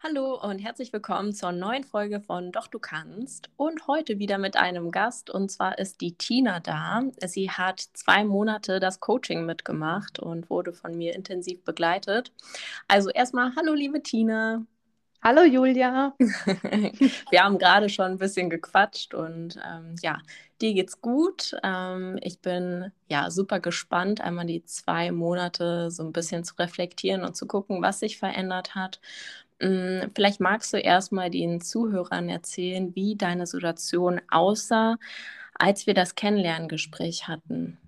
Hallo und herzlich willkommen zur neuen Folge von Doch du kannst und heute wieder mit einem Gast und zwar ist die Tina da. Sie hat zwei Monate das Coaching mitgemacht und wurde von mir intensiv begleitet. Also erstmal, hallo liebe Tina. Hallo Julia. Wir haben gerade schon ein bisschen gequatscht und ähm, ja, dir geht's gut. Ähm, ich bin ja super gespannt, einmal die zwei Monate so ein bisschen zu reflektieren und zu gucken, was sich verändert hat. Ähm, vielleicht magst du erstmal den Zuhörern erzählen, wie deine Situation aussah, als wir das Kennenlerngespräch hatten.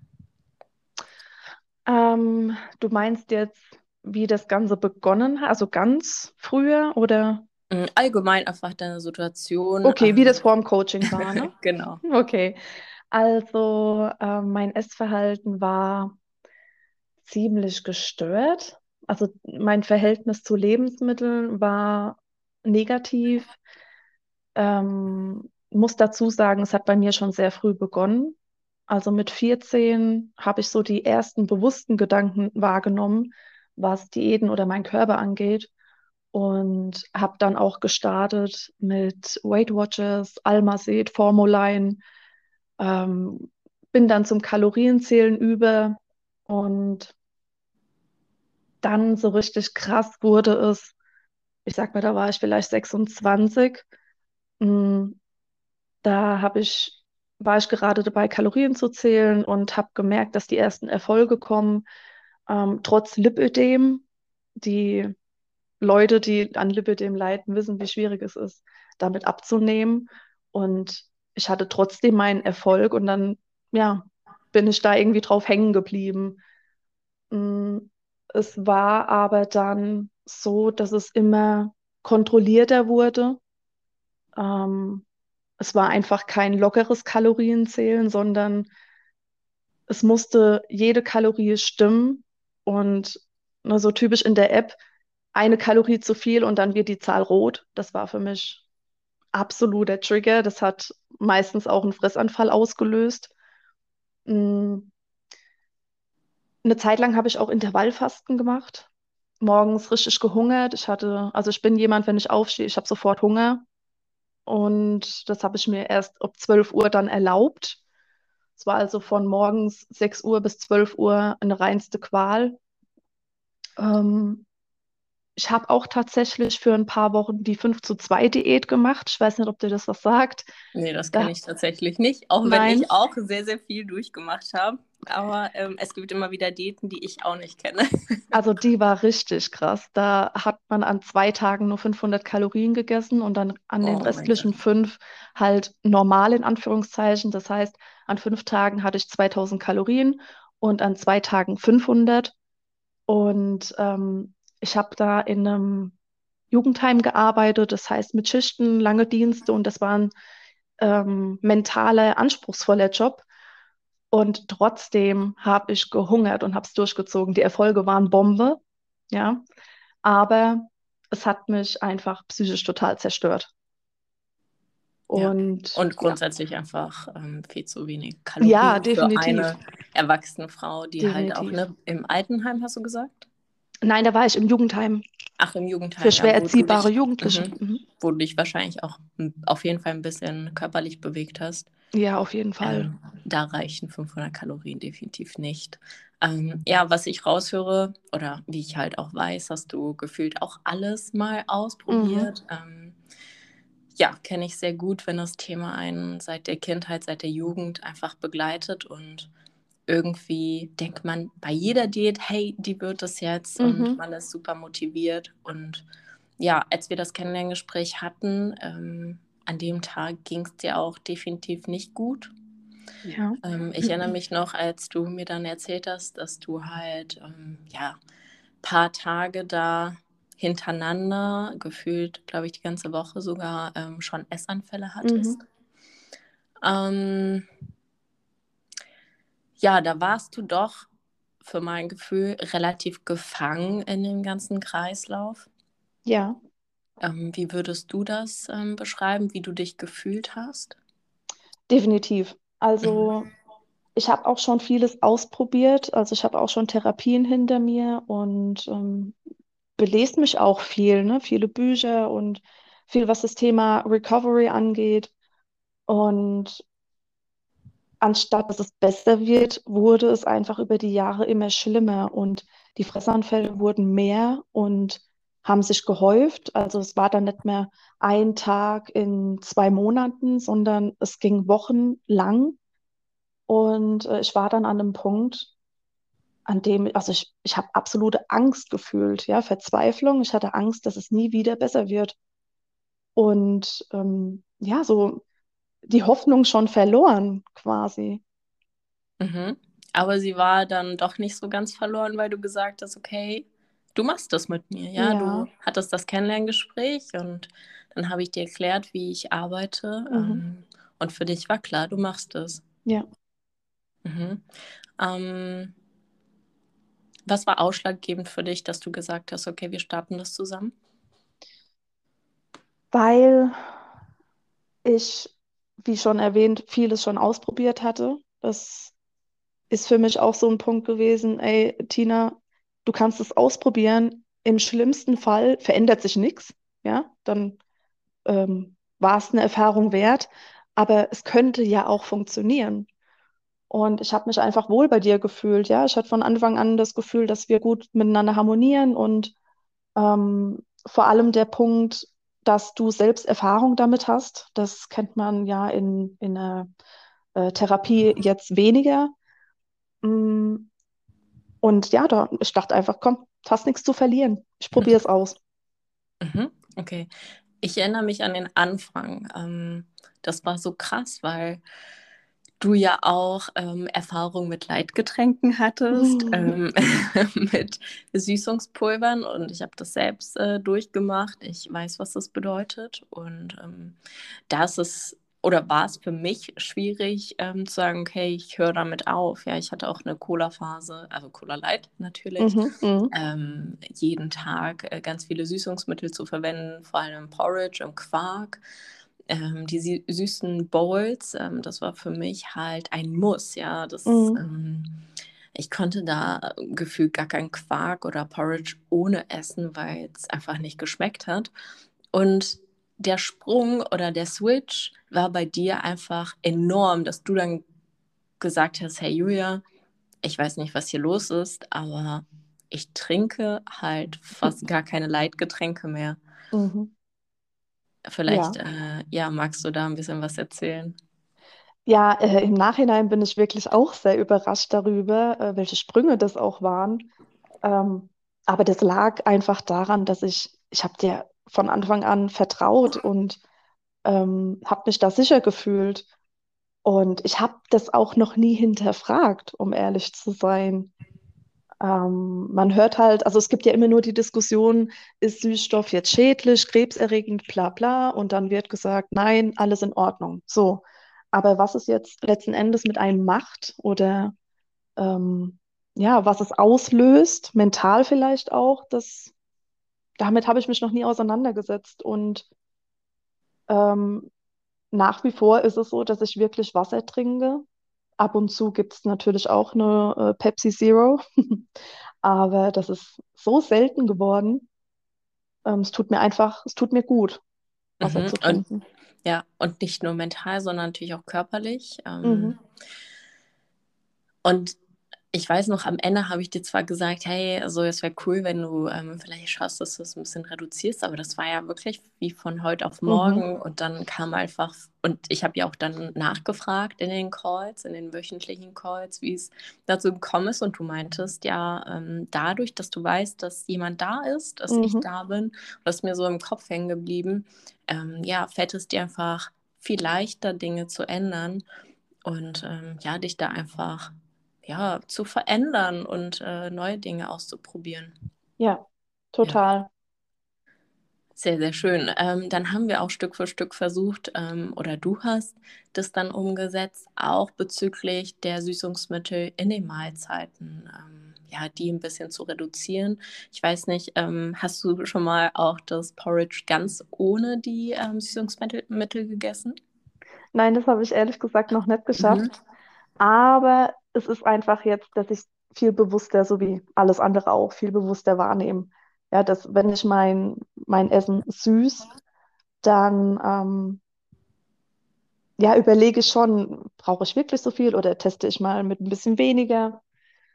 Ähm, du meinst jetzt wie das Ganze begonnen hat, also ganz früher oder? Mm, allgemein einfach deine Situation. Okay, wie das ähm, vor dem Coaching war, ne? genau. Okay. Also äh, mein Essverhalten war ziemlich gestört. Also mein Verhältnis zu Lebensmitteln war negativ. Ähm, muss dazu sagen, es hat bei mir schon sehr früh begonnen. Also mit 14 habe ich so die ersten bewussten Gedanken wahrgenommen, was Diäten oder mein Körper angeht. Und habe dann auch gestartet mit Weight Watchers, Almacet, Formuline. Ähm, bin dann zum Kalorienzählen über und dann so richtig krass wurde es, ich sag mal, da war ich vielleicht 26. Mm, da habe ich, war ich gerade dabei, Kalorien zu zählen und habe gemerkt, dass die ersten Erfolge kommen ähm, trotz Lipödem, die Leute, die an Lipödem leiden, wissen, wie schwierig es ist, damit abzunehmen. Und ich hatte trotzdem meinen Erfolg und dann, ja, bin ich da irgendwie drauf hängen geblieben. Mm, es war aber dann so, dass es immer kontrollierter wurde. Ähm, es war einfach kein lockeres Kalorienzählen, sondern es musste jede Kalorie stimmen und ne, so typisch in der App, eine Kalorie zu viel und dann wird die Zahl rot. Das war für mich absoluter Trigger. Das hat meistens auch einen Fressanfall ausgelöst. Mm. Eine Zeit lang habe ich auch Intervallfasten gemacht. Morgens richtig gehungert. Ich hatte, also ich bin jemand, wenn ich aufstehe, ich habe sofort Hunger. Und das habe ich mir erst ab 12 Uhr dann erlaubt. Es war also von morgens 6 Uhr bis 12 Uhr eine reinste Qual. Ähm, ich habe auch tatsächlich für ein paar Wochen die 5 zu 2 Diät gemacht. Ich weiß nicht, ob dir das was sagt. Nee, das da, kann ich tatsächlich nicht, auch Nein. wenn ich auch sehr, sehr viel durchgemacht habe. Aber ähm, es gibt immer wieder Diäten, die ich auch nicht kenne. Also die war richtig krass. Da hat man an zwei Tagen nur 500 Kalorien gegessen und dann an den oh restlichen fünf halt normal in Anführungszeichen. Das heißt, an fünf Tagen hatte ich 2000 Kalorien und an zwei Tagen 500. Und ähm, ich habe da in einem Jugendheim gearbeitet, das heißt mit Schichten, lange Dienste und das war ein ähm, mentaler, anspruchsvoller Job. Und trotzdem habe ich gehungert und habe es durchgezogen. Die Erfolge waren Bombe, ja. Aber es hat mich einfach psychisch total zerstört. Und, ja. und grundsätzlich ja. einfach ähm, viel zu wenig Kalorien ja, definitiv. für eine erwachsene Frau, die definitiv. halt auch ne, im Altenheim, hast du gesagt? Nein, da war ich im Jugendheim. Ach, im Jugendheim. Für schwer erziehbare Jugendliche. Mhm, mhm. Wo du dich wahrscheinlich auch auf jeden Fall ein bisschen körperlich bewegt hast. Ja, auf jeden Fall. Ähm, da reichen 500 Kalorien definitiv nicht. Ähm, ja, was ich raushöre oder wie ich halt auch weiß, hast du gefühlt auch alles mal ausprobiert. Mhm. Ähm, ja, kenne ich sehr gut, wenn das Thema einen seit der Kindheit, seit der Jugend einfach begleitet und irgendwie denkt man bei jeder Diät, hey, die wird es jetzt mhm. und man ist super motiviert. Und ja, als wir das Kennenlerngespräch hatten, ähm, an dem Tag ging es dir auch definitiv nicht gut. Ja. Ähm, ich erinnere mich noch, als du mir dann erzählt hast, dass du halt ähm, ja paar Tage da hintereinander gefühlt, glaube ich, die ganze Woche sogar ähm, schon Essanfälle hattest. Mhm. Ähm, ja, da warst du doch für mein Gefühl relativ gefangen in dem ganzen Kreislauf. Ja. Ähm, wie würdest du das ähm, beschreiben, wie du dich gefühlt hast? Definitiv. Also mhm. ich habe auch schon vieles ausprobiert. Also ich habe auch schon Therapien hinter mir und ähm, belese mich auch viel, ne? Viele Bücher und viel, was das Thema Recovery angeht. Und anstatt dass es besser wird, wurde es einfach über die Jahre immer schlimmer und die Fressanfälle wurden mehr und haben sich gehäuft. Also es war dann nicht mehr ein Tag in zwei Monaten, sondern es ging wochenlang. Und äh, ich war dann an einem Punkt, an dem, also ich, ich habe absolute Angst gefühlt, ja, Verzweiflung. Ich hatte Angst, dass es nie wieder besser wird. Und ähm, ja, so die Hoffnung schon verloren, quasi. Mhm. Aber sie war dann doch nicht so ganz verloren, weil du gesagt hast, okay, du machst das mit mir, ja? ja. Du hattest das Kennenlerngespräch und dann habe ich dir erklärt, wie ich arbeite. Mhm. Ähm, und für dich war klar, du machst es. Ja. Mhm. Ähm, was war ausschlaggebend für dich, dass du gesagt hast, okay, wir starten das zusammen? Weil ich, wie schon erwähnt, vieles schon ausprobiert hatte. Das ist für mich auch so ein Punkt gewesen, ey, Tina, du kannst es ausprobieren. Im schlimmsten Fall verändert sich nichts, ja, dann ähm, war es eine Erfahrung wert, aber es könnte ja auch funktionieren. Und ich habe mich einfach wohl bei dir gefühlt, ja. Ich hatte von Anfang an das Gefühl, dass wir gut miteinander harmonieren und ähm, vor allem der Punkt, dass du selbst Erfahrung damit hast. Das kennt man ja in, in der äh, Therapie jetzt weniger. Mm, und ja, da, ich dachte einfach, komm, hast nichts zu verlieren. Ich probiere es aus. Mhm, okay. Ich erinnere mich an den Anfang. Ähm, das war so krass, weil du ja auch ähm, Erfahrung mit Leitgetränken hattest, oh. ähm, mit Süßungspulvern und ich habe das selbst äh, durchgemacht. Ich weiß, was das bedeutet und ähm, da ist es oder war es für mich schwierig ähm, zu sagen, okay, ich höre damit auf. Ja, ich hatte auch eine Cola-Phase, also Cola Light natürlich, mhm, mhm. ähm, jeden Tag äh, ganz viele Süßungsmittel zu verwenden, vor allem Porridge und Quark ähm, die süßen Bowls, ähm, das war für mich halt ein Muss, ja. Das, mhm. ähm, ich konnte da gefühlt gar keinen Quark oder Porridge ohne essen, weil es einfach nicht geschmeckt hat. Und der Sprung oder der Switch war bei dir einfach enorm, dass du dann gesagt hast, hey Julia, ich weiß nicht, was hier los ist, aber ich trinke halt fast gar keine Leitgetränke mehr. Mhm. Vielleicht, ja. Äh, ja, magst du da ein bisschen was erzählen? Ja, äh, im Nachhinein bin ich wirklich auch sehr überrascht darüber, äh, welche Sprünge das auch waren. Ähm, aber das lag einfach daran, dass ich, ich habe dir von Anfang an vertraut und ähm, habe mich da sicher gefühlt. Und ich habe das auch noch nie hinterfragt, um ehrlich zu sein. Ähm, man hört halt, also es gibt ja immer nur die Diskussion, ist Süßstoff jetzt schädlich, krebserregend, bla bla, und dann wird gesagt, nein, alles in Ordnung. So. Aber was es jetzt letzten Endes mit einem macht oder ähm, ja, was es auslöst, mental vielleicht auch, das, damit habe ich mich noch nie auseinandergesetzt. Und ähm, nach wie vor ist es so, dass ich wirklich Wasser trinke. Ab und zu gibt es natürlich auch eine äh, Pepsi Zero, aber das ist so selten geworden. Ähm, es tut mir einfach, es tut mir gut, Wasser mhm. zu trinken. Und, ja, und nicht nur mental, sondern natürlich auch körperlich. Ähm, mhm. Und ich weiß noch, am Ende habe ich dir zwar gesagt, hey, also es wäre cool, wenn du ähm, vielleicht schaust, dass du es ein bisschen reduzierst, aber das war ja wirklich wie von heute auf mhm. morgen mhm. und dann kam einfach, und ich habe ja auch dann nachgefragt in den Calls, in den wöchentlichen Calls, wie es dazu gekommen ist und du meintest, ja, ähm, dadurch, dass du weißt, dass jemand da ist, dass mhm. ich da bin, das ist mir so im Kopf hängen geblieben, ähm, ja, fällt es dir einfach viel leichter, Dinge zu ändern und ähm, ja, dich da einfach ja, zu verändern und äh, neue Dinge auszuprobieren. Ja, total. Ja. Sehr, sehr schön. Ähm, dann haben wir auch Stück für Stück versucht, ähm, oder du hast das dann umgesetzt, auch bezüglich der Süßungsmittel in den Mahlzeiten, ähm, ja, die ein bisschen zu reduzieren. Ich weiß nicht, ähm, hast du schon mal auch das Porridge ganz ohne die ähm, Süßungsmittel gegessen? Nein, das habe ich ehrlich gesagt noch nicht geschafft. Mhm Aber es ist einfach jetzt, dass ich viel bewusster, so wie alles andere auch, viel bewusster wahrnehme. Ja, dass wenn ich mein, mein Essen süß, dann ähm, ja, überlege ich schon, brauche ich wirklich so viel oder teste ich mal mit ein bisschen weniger.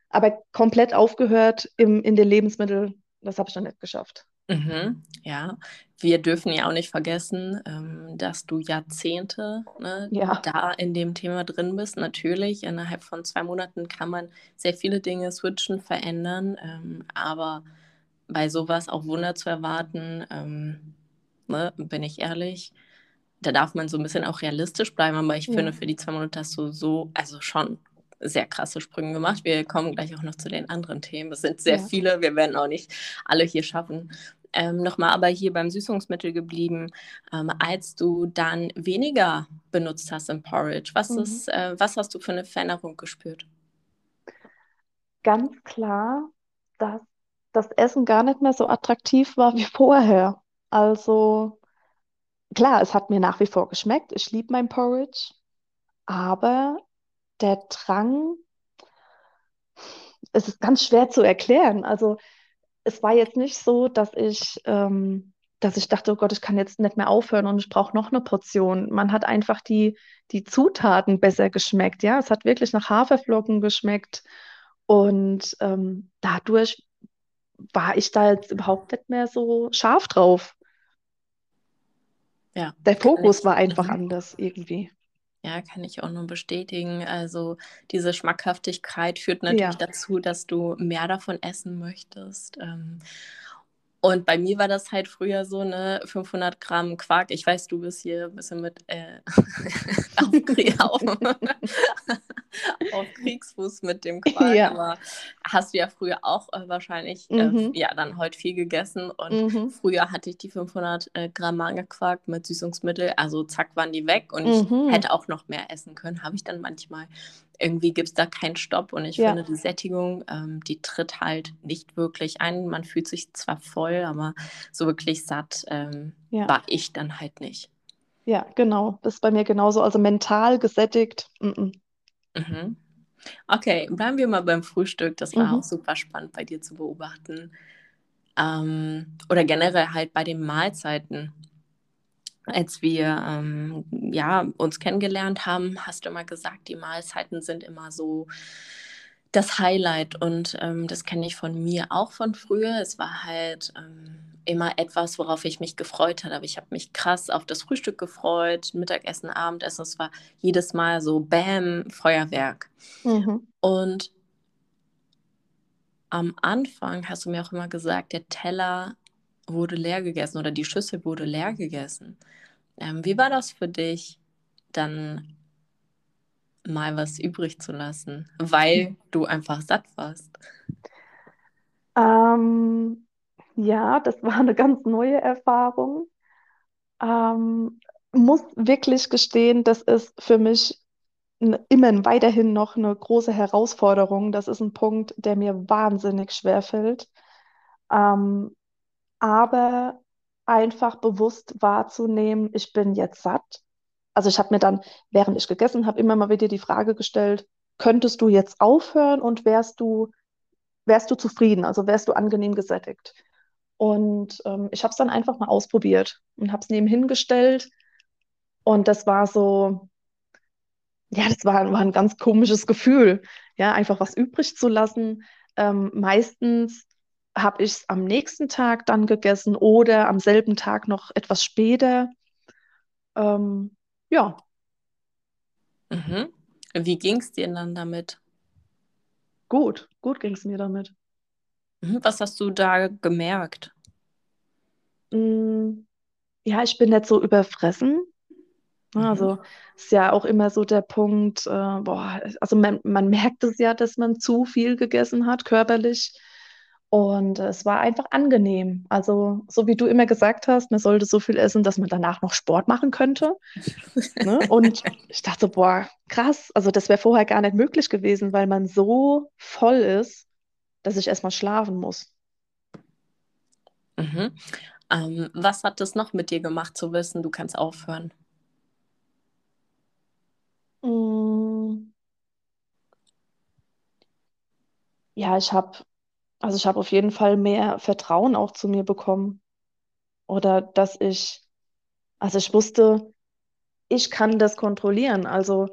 Aber komplett aufgehört im, in den Lebensmitteln, das habe ich noch nicht geschafft. Mhm, ja, wir dürfen ja auch nicht vergessen, ähm, dass du Jahrzehnte ne, Ja, da in dem Thema drin bist. Natürlich, innerhalb von zwei Monaten kann man sehr viele Dinge switchen, verändern, ähm, aber bei sowas auch Wunder zu erwarten, ähm, ne, bin ich ehrlich, da darf man so ein bisschen auch realistisch bleiben, aber ich ja, finde, für die zwei Monate hast du so, also schon sehr krasse Sprünge gemacht. Wir kommen gleich auch noch zu den anderen Themen. Es sind sehr ja. viele, wir werden auch nicht alle hier schaffen. Ähm, Nochmal aber hier beim Süßungsmittel geblieben, ähm, als du dann weniger benutzt hast im Porridge. Was, Mhm. ist, äh, was hast du für eine Veränderung gespürt? Ganz klar, dass das Essen gar nicht mehr so attraktiv war wie vorher. Also klar, es hat mir nach wie vor geschmeckt. Ich liebe mein Porridge, aber der Drang, es ist ganz schwer zu erklären. Also es war jetzt nicht so, dass ich, ähm, dass ich dachte, oh Gott, ich kann jetzt nicht mehr aufhören und ich brauche noch eine Portion. Man hat einfach die, die Zutaten besser geschmeckt. Ja, es hat wirklich nach Haferflocken geschmeckt. Und ähm, dadurch war ich da jetzt überhaupt nicht mehr so scharf drauf. Ja, Der Fokus war einfach Mhm. anders irgendwie. Ja, kann ich auch nur bestätigen. Also diese Schmackhaftigkeit führt natürlich Ja. dazu, dass du mehr davon essen möchtest. Ähm, und bei mir war das halt früher so eine 500 Gramm Quark. Ich weiß, du bist hier ein bisschen mit äh, auf, auf, Kriegsfuß mit dem Quark, Ja. aber hast du ja früher auch äh, wahrscheinlich äh, Mhm. ja dann heute viel gegessen und Mhm. früher hatte ich die 500 äh, Gramm Magerquark mit Süßungsmittel, also zack waren die weg und ich Mhm. hätte auch noch mehr essen können, habe ich dann manchmal. Irgendwie gibt es da keinen Stopp und ich Ja. finde, die Sättigung, ähm, die tritt halt nicht wirklich ein. Man fühlt sich zwar voll, aber so wirklich satt ähm, Ja. war ich dann halt nicht. Ja, genau. Das ist bei mir genauso. Also mental gesättigt. Mhm. Mhm. Okay, bleiben wir mal beim Frühstück. Das war Mhm. auch super spannend bei dir zu beobachten. Ähm, oder generell halt bei den Mahlzeiten. Als wir ähm, ja, uns kennengelernt haben, hast du immer gesagt, die Mahlzeiten sind immer so das Highlight. Und ähm, das kenne ich von mir auch von früher. Es war halt ähm, immer etwas, worauf ich mich gefreut habe. Aber ich habe mich krass auf das Frühstück gefreut, Mittagessen, Abendessen. Es war jedes Mal so Bäm, Feuerwerk. Mhm. Und am Anfang hast du mir auch immer gesagt, der Teller wurde leer gegessen oder die Schüssel wurde leer gegessen. Ähm, wie war das für dich, dann mal was übrig zu lassen, weil du einfach satt warst? Ähm, ja, das war eine ganz neue Erfahrung. Ähm, muss wirklich gestehen, das ist für mich immer weiterhin noch eine große Herausforderung. Das ist ein Punkt, der mir wahnsinnig schwer fällt. Ähm, aber einfach bewusst wahrzunehmen, ich bin jetzt satt. Also ich habe mir dann, während ich gegessen habe, immer mal wieder die Frage gestellt, könntest du jetzt aufhören und wärst du, wärst du zufrieden? Also wärst du angenehm gesättigt? Und ähm, ich habe es dann einfach mal ausprobiert und habe es nebenhin gestellt. Und das war so, ja, das war, war ein ganz komisches Gefühl, ja, einfach was übrig zu lassen. Ähm, meistens habe ich es am nächsten Tag dann gegessen oder am selben Tag noch etwas später. Ähm, ja, Mhm. Wie ging es dir dann damit? gut, gut ging es mir damit. Mhm. Was hast du da gemerkt? Mm, ja, ich bin nicht so überfressen. Mhm. Also ist ja auch immer so der Punkt, äh, boah, also man, man merkt es ja, dass man zu viel gegessen hat, körperlich. Und es war einfach angenehm. Also, so wie du immer gesagt hast, man sollte so viel essen, dass man danach noch Sport machen könnte. Ne? Und ich dachte, boah, krass, also das wäre vorher gar nicht möglich gewesen, weil man so voll ist, dass ich erstmal schlafen muss. Mhm. Ähm, was hat es noch mit dir gemacht zu wissen, du kannst aufhören? Mm, ja, ich habe, also ich habe auf jeden Fall mehr Vertrauen auch zu mir bekommen. Oder dass ich, also ich wusste, ich kann das kontrollieren. Also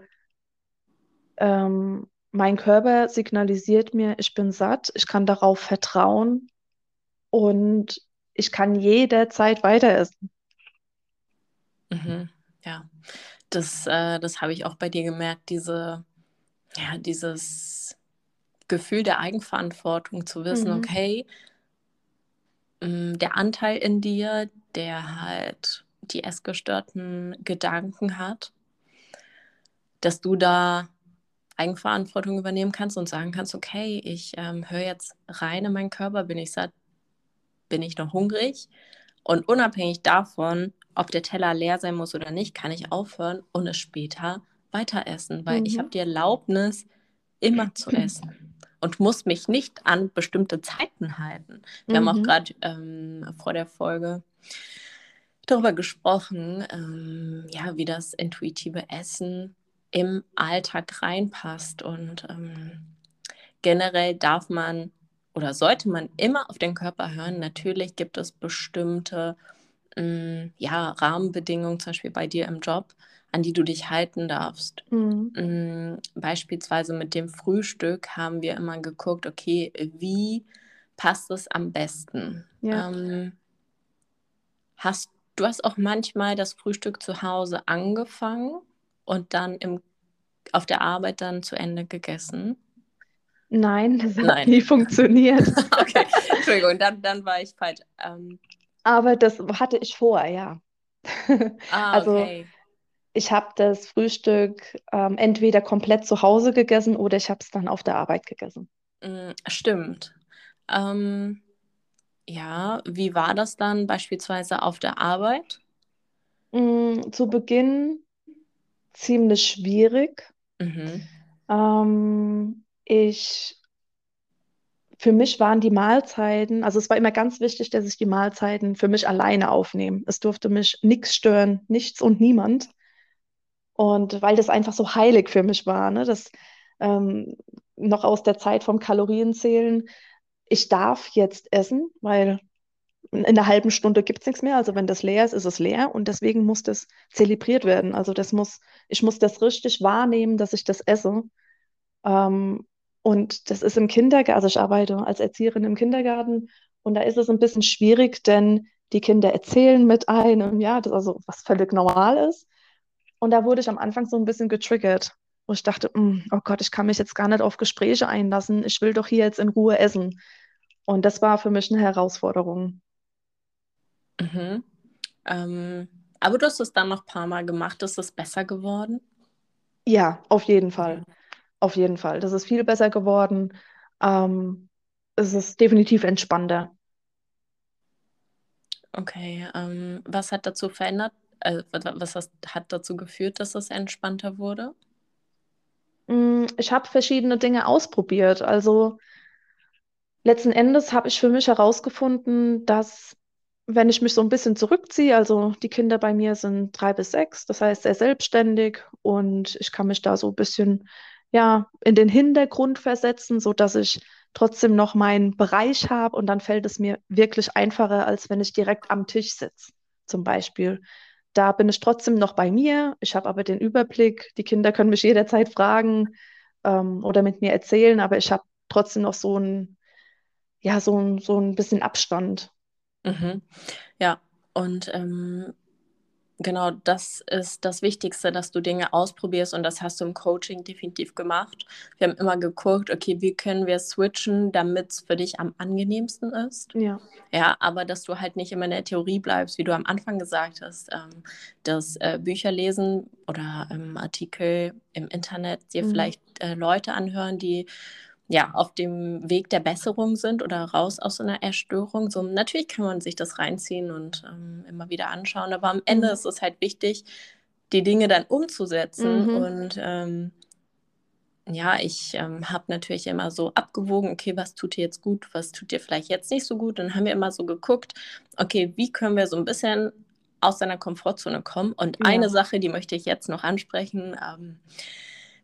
ähm, mein Körper signalisiert mir, ich bin satt, ich kann darauf vertrauen und ich kann jederzeit weiter essen. Mhm, ja, das, äh, das habe ich auch bei dir gemerkt, diese, ja, dieses Gefühl der Eigenverantwortung zu wissen, Mhm. okay, mh, der Anteil in dir, der halt die essgestörten Gedanken hat, dass du da Eigenverantwortung übernehmen kannst und sagen kannst, okay, ich ähm, höre jetzt rein in meinen Körper, bin ich satt, bin ich noch hungrig? Und unabhängig davon, ob der Teller leer sein muss oder nicht, kann ich aufhören und es später weiter essen, weil ich habe Mhm. die Erlaubnis, immer zu essen und muss mich nicht an bestimmte Zeiten halten. Wir haben auch Mhm. gerade ähm, vor der Folge darüber gesprochen, ähm, ja, wie das intuitive Essen im Alltag reinpasst. Und ähm, generell darf man oder sollte man immer auf den Körper hören. Natürlich gibt es bestimmte mh, ja, Rahmenbedingungen, zum Beispiel bei dir im Job, an die du dich halten darfst. Mhm. Mh, beispielsweise mit dem Frühstück haben wir immer geguckt, okay, wie passt es am besten? Ja. Ähm, hast, du hast auch manchmal das Frühstück zu Hause angefangen und dann im, auf der Arbeit dann zu Ende gegessen? Nein, das hat Nein. nie funktioniert. okay, Entschuldigung, dann, dann war ich falsch. Ähm, Aber das hatte ich vor, ja. ah, Also okay. Ich habe das Frühstück ähm, entweder komplett zu Hause gegessen oder ich habe es dann auf der Arbeit gegessen. Mm, Stimmt. Ähm, ja, wie war das dann beispielsweise auf der Arbeit? Mm, zu Beginn ziemlich schwierig. Mhm. Ähm, ich, für mich waren die Mahlzeiten, also es war immer ganz wichtig, dass ich die Mahlzeiten für mich alleine aufnehme. Es durfte mich nichts stören, nichts und niemand. Und weil das einfach so heilig für mich war, ne, das ähm, noch aus der Zeit vom Kalorienzählen, ich darf jetzt essen, weil in einer halben Stunde gibt es nichts mehr. Also wenn das leer ist, ist es leer und deswegen muss das zelebriert werden. Also das muss, ich muss das richtig wahrnehmen, dass ich das esse. Ähm, und das ist im Kindergarten, also ich arbeite als Erzieherin im Kindergarten und da ist es ein bisschen schwierig, denn die Kinder erzählen mit einem, ja, das also was völlig normal ist. Und da wurde ich am Anfang so ein bisschen getriggert, wo ich dachte, "Mm, oh Gott, ich kann mich jetzt gar nicht auf Gespräche einlassen. Ich will doch hier jetzt in Ruhe essen. Und das war für mich eine Herausforderung. Mhm. Ähm, aber du hast es dann noch ein paar Mal gemacht. Ist es besser geworden? Ja, auf jeden Fall. Auf jeden Fall. Das ist viel besser geworden. Ähm, es ist definitiv entspannter. Okay. Ähm, was hat dazu verändert? Äh, was hat dazu geführt, dass es entspannter wurde? Mm, Ich habe verschiedene Dinge ausprobiert. Also letzten Endes habe ich für mich herausgefunden, dass wenn ich mich so ein bisschen zurückziehe, also die Kinder bei mir sind drei bis sechs, das heißt sehr selbstständig und ich kann mich da so ein bisschen ja in den Hintergrund versetzen, so dass ich trotzdem noch meinen Bereich habe und dann fällt es mir wirklich einfacher, als wenn ich direkt am Tisch sitze, zum Beispiel. Da bin ich trotzdem noch bei mir, ich habe aber den Überblick, die Kinder können mich jederzeit fragen ähm, oder mit mir erzählen, aber ich habe trotzdem noch so ein, ja, so ein, so ein bisschen Abstand. Mhm. Ja, und ähm, genau das ist das Wichtigste, dass du Dinge ausprobierst und das hast du im Coaching definitiv gemacht. Wir haben immer geguckt, okay, wie können wir switchen, damit es für dich am angenehmsten ist. Ja. Ja, aber dass du halt nicht immer in der Theorie bleibst, wie du am Anfang gesagt hast, ähm, dass äh, Bücher lesen oder ähm, Artikel im Internet dir Mhm. vielleicht äh, Leute anhören, die ja auf dem Weg der Besserung sind oder raus aus einer Erstörung. So, natürlich kann man sich das reinziehen und ähm, immer wieder anschauen, aber am Ende Mhm. ist es halt wichtig, die Dinge dann umzusetzen Mhm. und ähm, ja, ich ähm, habe natürlich immer so abgewogen, okay, was tut dir jetzt gut, was tut dir vielleicht jetzt nicht so gut. Dann haben wir immer so geguckt, okay, wie können wir so ein bisschen aus deiner Komfortzone kommen. Und Ja. eine Sache, die möchte ich jetzt noch ansprechen. Ähm,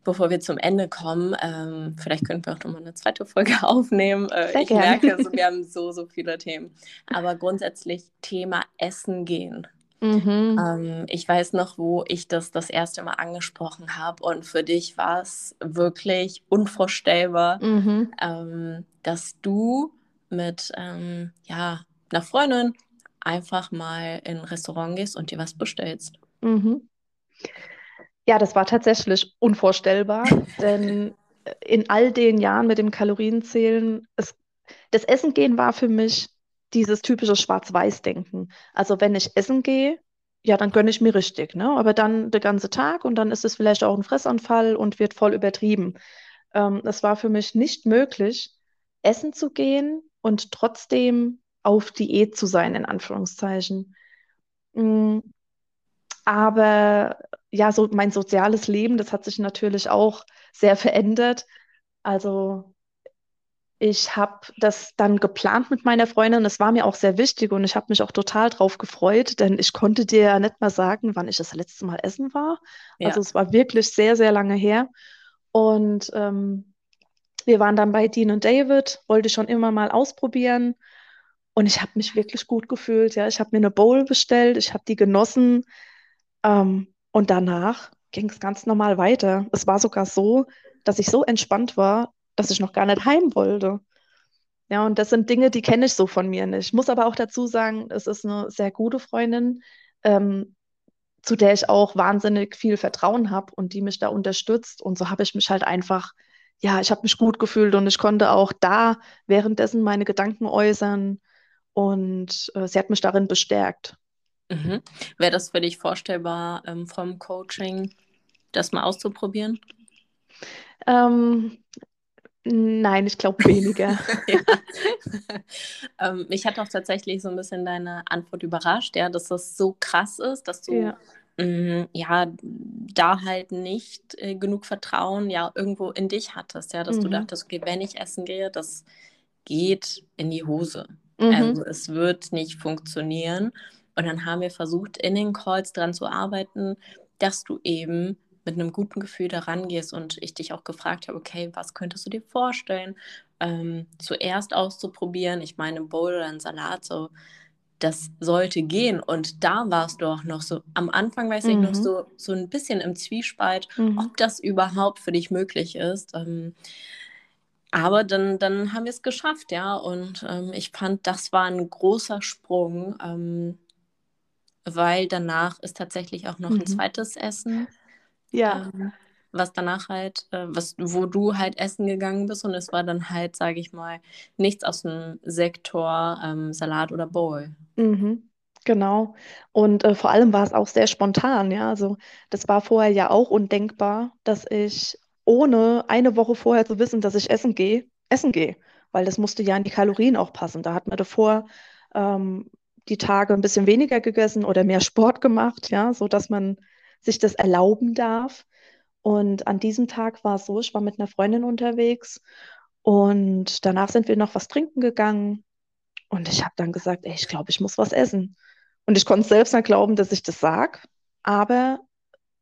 bevor wir zum Ende kommen, ähm, vielleicht könnten wir auch nochmal eine zweite Folge aufnehmen. Äh, ich gerne. merke, also, wir haben so, so viele Themen. Aber grundsätzlich Thema Essen gehen. Mhm. Ähm, ich weiß noch, wo ich das das erste Mal angesprochen habe und für dich war es wirklich unvorstellbar, Mhm. ähm, dass du mit ähm, ja, einer Freundin einfach mal in ein Restaurant gehst und dir was bestellst. Mhm. Ja, das war tatsächlich unvorstellbar, denn in all den Jahren mit dem Kalorienzählen, es, das Essen gehen war für mich dieses typische Schwarz-Weiß-Denken. Also wenn ich essen gehe, ja, dann gönne ich mir richtig, ne? Aber dann den ganzen Tag und dann ist es vielleicht auch ein Fressanfall und wird voll übertrieben. Ähm, es war für mich nicht möglich, essen zu gehen und trotzdem auf Diät zu sein, in Anführungszeichen. Mm, Aber ja, so mein soziales Leben, das hat sich natürlich auch sehr verändert. Also ich habe das dann geplant mit meiner Freundin. Es war mir auch sehr wichtig und ich habe mich auch total drauf gefreut, denn ich konnte dir ja nicht mal sagen, wann ich das letzte Mal essen war. Also Ja. es war wirklich sehr, sehr lange her. Und ähm, wir waren dann bei Dean und David, wollte ich schon immer mal ausprobieren. Und ich habe mich wirklich gut gefühlt. Ja, ich habe mir eine Bowl bestellt, ich habe die genossen. Ähm, und danach ging es ganz normal weiter. Es war sogar so, dass ich so entspannt war, dass ich noch gar nicht heim wollte. Ja, und das sind Dinge, die kenne ich so von mir nicht. Ich muss aber auch dazu sagen, es ist eine sehr gute Freundin, ähm, zu der ich auch wahnsinnig viel Vertrauen habe und die mich da unterstützt. Und so habe ich mich halt einfach, ja, ich habe mich gut gefühlt und ich konnte auch da währenddessen meine Gedanken äußern und äh, sie hat mich darin bestärkt. Mhm. Wäre das für dich vorstellbar, ähm, vom Coaching das mal auszuprobieren? Ähm, nein, ich glaube weniger. Ähm, mich hat auch tatsächlich so ein bisschen deine Antwort überrascht, ja, dass das so krass ist, dass du Ja. mh, ja da halt nicht äh, genug Vertrauen ja irgendwo in dich hattest, ja, dass du Mhm. dachtest, okay, wenn ich essen gehe, das geht in die Hose. Mhm. Also es wird nicht funktionieren. Und dann haben wir versucht, in den Calls dran zu arbeiten, dass du eben mit einem guten Gefühl da rangehst und ich dich auch gefragt habe, okay, was könntest du dir vorstellen, ähm, zuerst auszuprobieren? Ich meine, ein Bowl oder ein Salat, so, das sollte gehen. Und da warst du auch noch so, am Anfang weiß ich noch Mhm. so, so ein bisschen im Zwiespalt, Mhm. ob das überhaupt für dich möglich ist. Ähm, aber dann, dann haben wir es geschafft, ja. Und ähm, ich fand, das war ein großer Sprung, ähm, weil danach ist tatsächlich auch noch ein Mhm. zweites Essen, Ja. ähm, was danach halt, äh, was, wo du halt essen gegangen bist. Und es war dann halt, sage ich mal, nichts aus dem Sektor ähm, Salat oder Bowl. Mhm, genau. Und äh, vor allem war es auch sehr spontan, ja. Also das war vorher ja auch undenkbar, dass ich ohne eine Woche vorher zu wissen, dass ich essen gehe, essen gehe. Weil das musste ja an die Kalorien auch passen. Da hat man davor ähm, die Tage ein bisschen weniger gegessen oder mehr Sport gemacht, ja, so dass man sich das erlauben darf. Und an diesem Tag war es so, ich war mit einer Freundin unterwegs und danach sind wir noch was trinken gegangen. Und ich habe dann gesagt, ey, ich glaube, ich muss was essen. Und ich konnte selbst nicht glauben, dass ich das sage, aber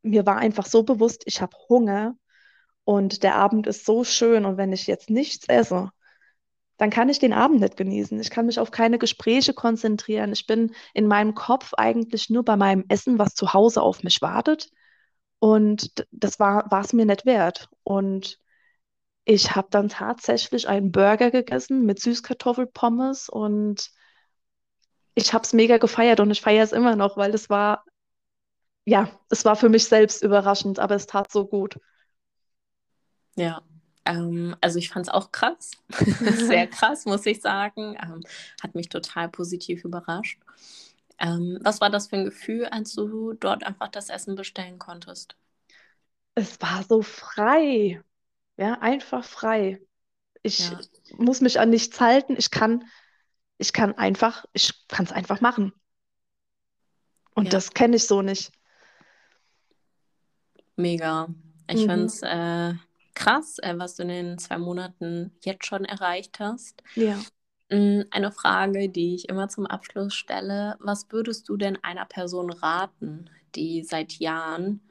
mir war einfach so bewusst, ich habe Hunger und der Abend ist so schön und wenn ich jetzt nichts esse, dann kann ich den Abend nicht genießen. Ich kann mich auf keine Gespräche konzentrieren. Ich bin in meinem Kopf eigentlich nur bei meinem Essen, was zu Hause auf mich wartet. Und das war war es mir nicht wert. Und ich habe dann tatsächlich einen Burger gegessen mit Süßkartoffelpommes und ich habe es mega gefeiert und ich feiere es immer noch, weil es war, ja, es war für mich selbst überraschend, aber es tat so gut. Ja, ähm, also ich fand es auch krass, sehr krass, muss ich sagen. Ähm, hat mich total positiv überrascht. Ähm, was war das für ein Gefühl, als du dort einfach das Essen bestellen konntest? Es war so frei, ja, einfach frei. Ich Ja, muss mich an nichts halten. Ich kann, ich kann einfach, ich kann es einfach machen. Und ja, das kenne ich so nicht. mega. Ich finde Mhm. es äh, krass, äh, was du in den zwei Monaten jetzt schon erreicht hast. Ja. Mm, Eine Frage, die ich immer zum Abschluss stelle. Was würdest du denn einer Person raten, die seit Jahren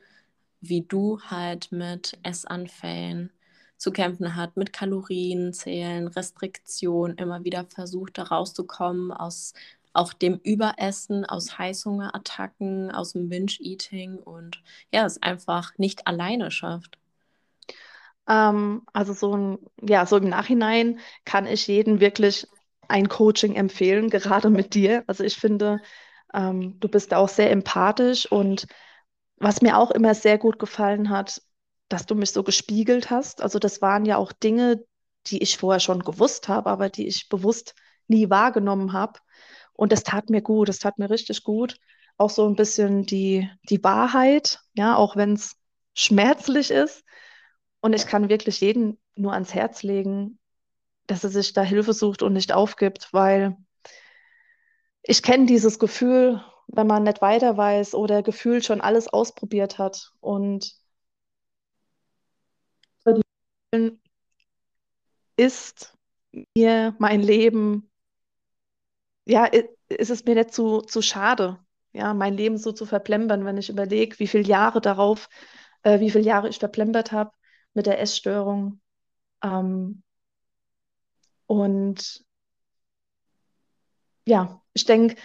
wie du halt mit Essanfällen zu kämpfen hat, mit Kalorienzählen, Restriktion, immer wieder versucht, da rauszukommen aus auch dem Überessen, aus Heißhungerattacken, aus dem Binge-Eating und ja, es einfach nicht alleine schafft. Ähm, also so ein, ja, so im Nachhinein kann ich jedem wirklich ein Coaching empfehlen, gerade mit dir. Also ich finde, ähm, du bist auch sehr empathisch und was mir auch immer sehr gut gefallen hat, dass du mich so gespiegelt hast. Also das waren ja auch Dinge, die ich vorher schon gewusst habe, aber die ich bewusst nie wahrgenommen habe. Und das tat mir gut, das tat mir richtig gut. Auch so ein bisschen die, die Wahrheit, ja, auch wenn es schmerzlich ist. Und ich kann wirklich jeden nur ans Herz legen, dass er sich da Hilfe sucht und nicht aufgibt, weil ich kenne dieses Gefühl, wenn man nicht weiter weiß oder gefühlt schon alles ausprobiert hat. Und ist mir mein Leben, ja, ist es mir nicht zu, zu schade, ja, mein Leben so zu verplempern, wenn ich überlege, wie viele Jahre darauf, äh, wie viele Jahre ich verplempert habe mit der Essstörung. Ähm, und ja, ich denke,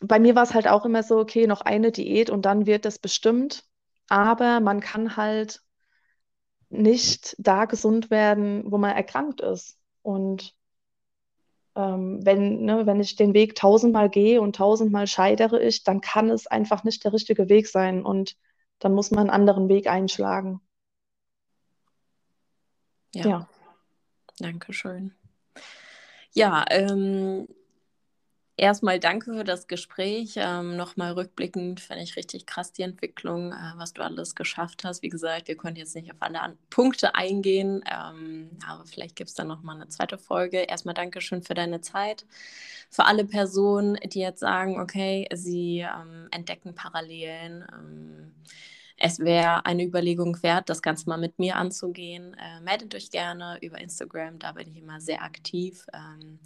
bei mir war es halt auch immer so, okay, noch eine Diät und dann wird das bestimmt. Aber man kann halt nicht da gesund werden, wo man erkrankt ist. Und ähm, wenn, ne, wenn ich den Weg tausendmal gehe und tausendmal scheidere ich, dann kann es einfach nicht der richtige Weg sein. Und dann muss man einen anderen Weg einschlagen. Ja. ja. Dankeschön. Ja, ähm, Erstmal danke für das Gespräch. Ähm, Nochmal rückblickend finde ich richtig krass die Entwicklung, äh, was du alles geschafft hast. Wie gesagt, wir können jetzt nicht auf alle Punkte eingehen, ähm, aber vielleicht gibt es dann nochmal eine zweite Folge. Erstmal Dankeschön für deine Zeit. Für alle Personen, die jetzt sagen, okay, sie ähm, entdecken Parallelen. Es wäre eine Überlegung wert, das Ganze mal mit mir anzugehen. Äh, meldet euch gerne über Instagram, da bin ich immer sehr aktiv. Ähm,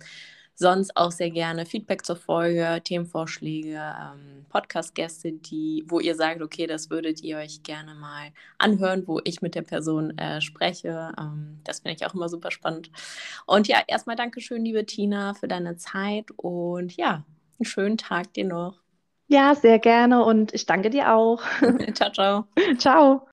sonst auch sehr gerne Feedback zur Folge, Themenvorschläge, ähm, Podcast-Gäste, wo ihr sagt, okay, das würdet ihr euch gerne mal anhören, wo ich mit der Person äh, spreche. Ähm, das finde ich auch immer super spannend. Und ja, erstmal Dankeschön, liebe Tina, für deine Zeit und ja, einen schönen Tag dir noch. Ja, sehr gerne und ich danke dir auch. ciao, ciao. Ciao.